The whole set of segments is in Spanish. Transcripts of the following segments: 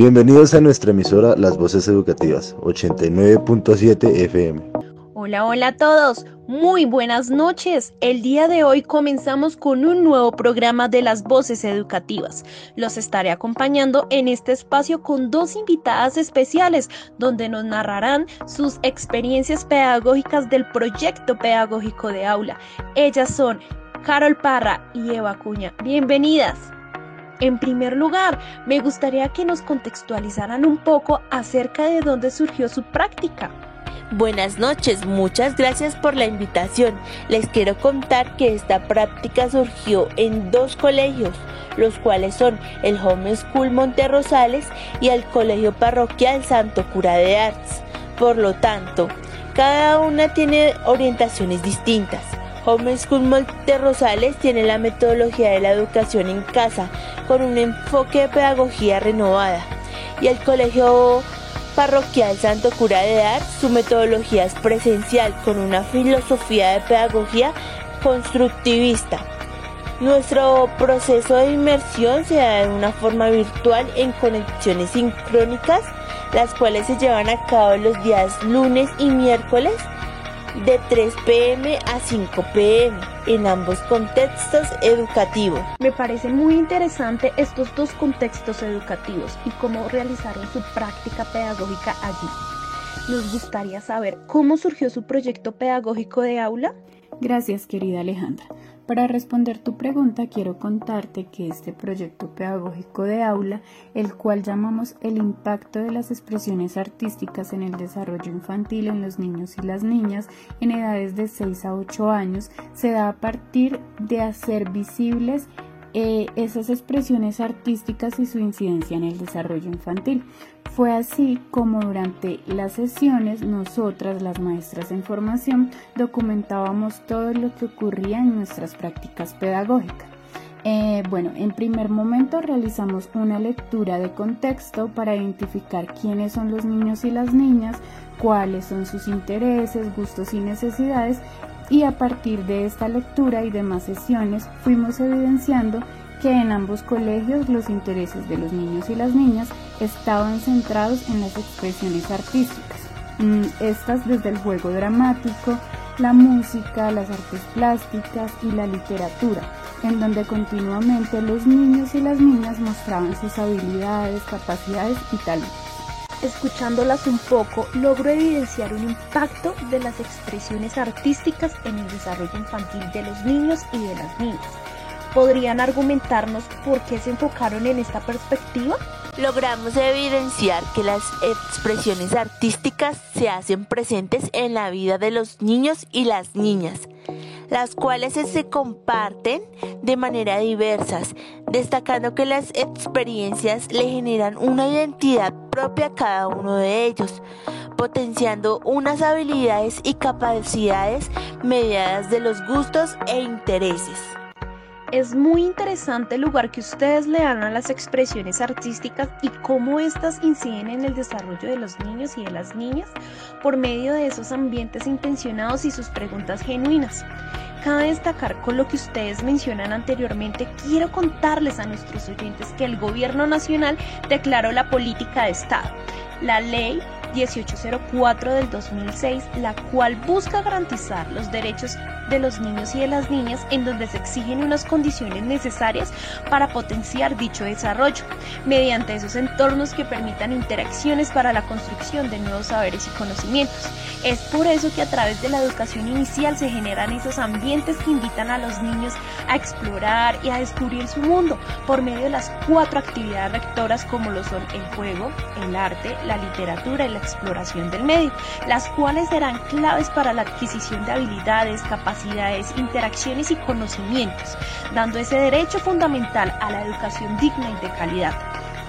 Bienvenidos a nuestra emisora Las Voces Educativas, 89.7 FM. Hola, hola a todos. Muy buenas noches. El día de hoy comenzamos con un nuevo programa de las voces educativas. Los estaré acompañando en este espacio con dos invitadas especiales donde nos narrarán sus experiencias pedagógicas del proyecto pedagógico de aula. Ellas son Carol Parra y Eva Cuña. Bienvenidas. En primer lugar, me gustaría que nos contextualizaran un poco acerca de dónde surgió su práctica. Buenas noches, muchas gracias por la invitación. Les quiero contar que esta práctica surgió en dos colegios, los cuales son el Home School Monterrosales y el Colegio Parroquial Santo Cura de Arts. Por lo tanto, cada una tiene orientaciones distintas. Home School Monte Rosales tiene la metodología de la educación en casa con un enfoque de pedagogía renovada y el Colegio Parroquial Santo Cura de Dar su metodología es presencial con una filosofía de pedagogía constructivista. Nuestro proceso de inmersión se da de una forma virtual en conexiones sincrónicas, las cuales se llevan a cabo los días lunes y miércoles de 3 pm a 5 pm en ambos contextos educativos. Me parece muy interesante estos dos contextos educativos y cómo realizaron su práctica pedagógica allí. Nos gustaría saber cómo surgió su proyecto pedagógico de aula. Gracias, querida Alejandra. Para responder tu pregunta, quiero contarte que este proyecto pedagógico de aula, el cual llamamos el impacto de las expresiones artísticas en el desarrollo infantil en los niños y las niñas en edades de 6 a 8 años, se da a partir de hacer visibles eh, esas expresiones artísticas y su incidencia en el desarrollo infantil. Fue así como durante las sesiones nosotras, las maestras en formación, documentábamos todo lo que ocurría en nuestras prácticas pedagógicas. Eh, bueno, en primer momento realizamos una lectura de contexto para identificar quiénes son los niños y las niñas, cuáles son sus intereses, gustos y necesidades y a partir de esta lectura y demás sesiones fuimos evidenciando que en ambos colegios los intereses de los niños y las niñas estaban centrados en las expresiones artísticas, mm, estas desde el juego dramático, la música, las artes plásticas y la literatura, en donde continuamente los niños y las niñas mostraban sus habilidades, capacidades y talentos. Escuchándolas un poco, logro evidenciar un impacto de las expresiones artísticas en el desarrollo infantil de los niños y de las niñas. ¿Podrían argumentarnos por qué se enfocaron en esta perspectiva? Logramos evidenciar que las expresiones artísticas se hacen presentes en la vida de los niños y las niñas las cuales se comparten de manera diversas, destacando que las experiencias le generan una identidad propia a cada uno de ellos, potenciando unas habilidades y capacidades mediadas de los gustos e intereses. Es muy interesante el lugar que ustedes le dan a las expresiones artísticas y cómo éstas inciden en el desarrollo de los niños y de las niñas por medio de esos ambientes intencionados y sus preguntas genuinas. Cabe destacar con lo que ustedes mencionan anteriormente, quiero contarles a nuestros oyentes que el Gobierno Nacional declaró la política de Estado. La ley 1804 del 2006, la cual busca garantizar los derechos de los niños y de las niñas en donde se exigen unas condiciones necesarias para potenciar dicho desarrollo, mediante esos entornos que permitan interacciones para la construcción de nuevos saberes y conocimientos. Es por eso que a través de la educación inicial se generan esos ambientes que invitan a los niños a explorar y a descubrir su mundo por medio de las cuatro actividades rectoras como lo son el juego, el arte, la literatura y la exploración del medio, las cuales serán claves para la adquisición de habilidades, capacidades, interacciones y conocimientos, dando ese derecho fundamental a la educación digna y de calidad.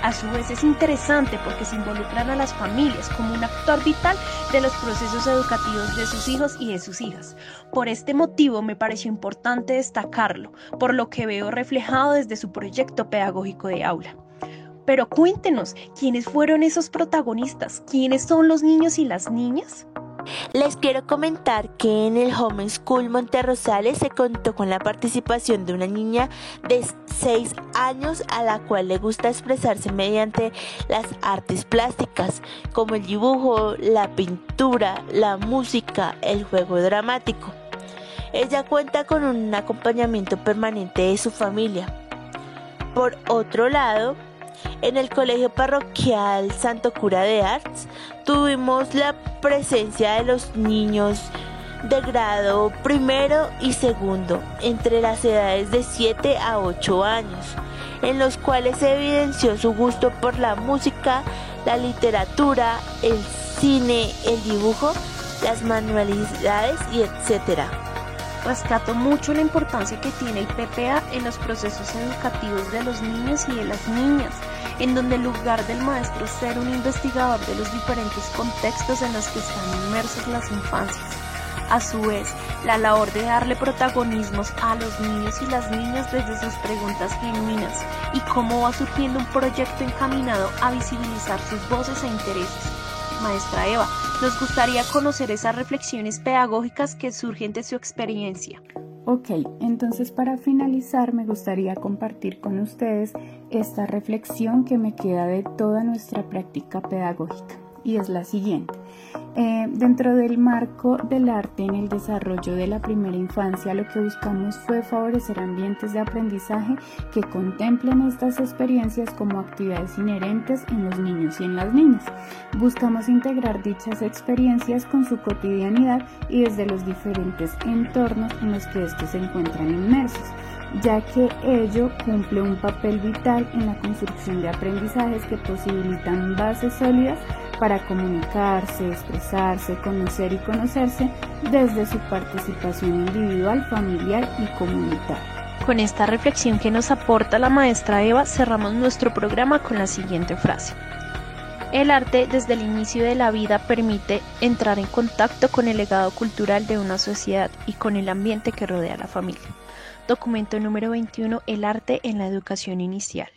A su vez es interesante porque se involucran a las familias como un actor vital de los procesos educativos de sus hijos y de sus hijas. Por este motivo me pareció importante destacarlo, por lo que veo reflejado desde su proyecto pedagógico de aula. Pero cuéntenos, ¿quiénes fueron esos protagonistas? ¿Quiénes son los niños y las niñas? Les quiero comentar que en el Home School Monterrosales se contó con la participación de una niña de 6 años a la cual le gusta expresarse mediante las artes plásticas, como el dibujo, la pintura, la música, el juego dramático. Ella cuenta con un acompañamiento permanente de su familia. Por otro lado, en el Colegio Parroquial Santo Cura de Arts tuvimos la presencia de los niños de grado primero y segundo entre las edades de 7 a 8 años, en los cuales se evidenció su gusto por la música, la literatura, el cine, el dibujo, las manualidades y etcétera. Rescato mucho la importancia que tiene el PPA en los procesos educativos de los niños y de las niñas, en donde el lugar del maestro es ser un investigador de los diferentes contextos en los que están inmersos las infancias. A su vez, la labor de darle protagonismos a los niños y las niñas desde sus preguntas genuinas y cómo va surgiendo un proyecto encaminado a visibilizar sus voces e intereses maestra Eva. Nos gustaría conocer esas reflexiones pedagógicas que surgen de su experiencia. Ok, entonces para finalizar me gustaría compartir con ustedes esta reflexión que me queda de toda nuestra práctica pedagógica y es la siguiente. Eh, dentro del marco del arte en el desarrollo de la primera infancia, lo que buscamos fue favorecer ambientes de aprendizaje que contemplen estas experiencias como actividades inherentes en los niños y en las niñas. Buscamos integrar dichas experiencias con su cotidianidad y desde los diferentes entornos en los que estos se encuentran inmersos ya que ello cumple un papel vital en la construcción de aprendizajes que posibilitan bases sólidas para comunicarse, expresarse, conocer y conocerse desde su participación individual, familiar y comunitaria. Con esta reflexión que nos aporta la maestra Eva, cerramos nuestro programa con la siguiente frase. El arte desde el inicio de la vida permite entrar en contacto con el legado cultural de una sociedad y con el ambiente que rodea a la familia. Documento número 21, El arte en la educación inicial.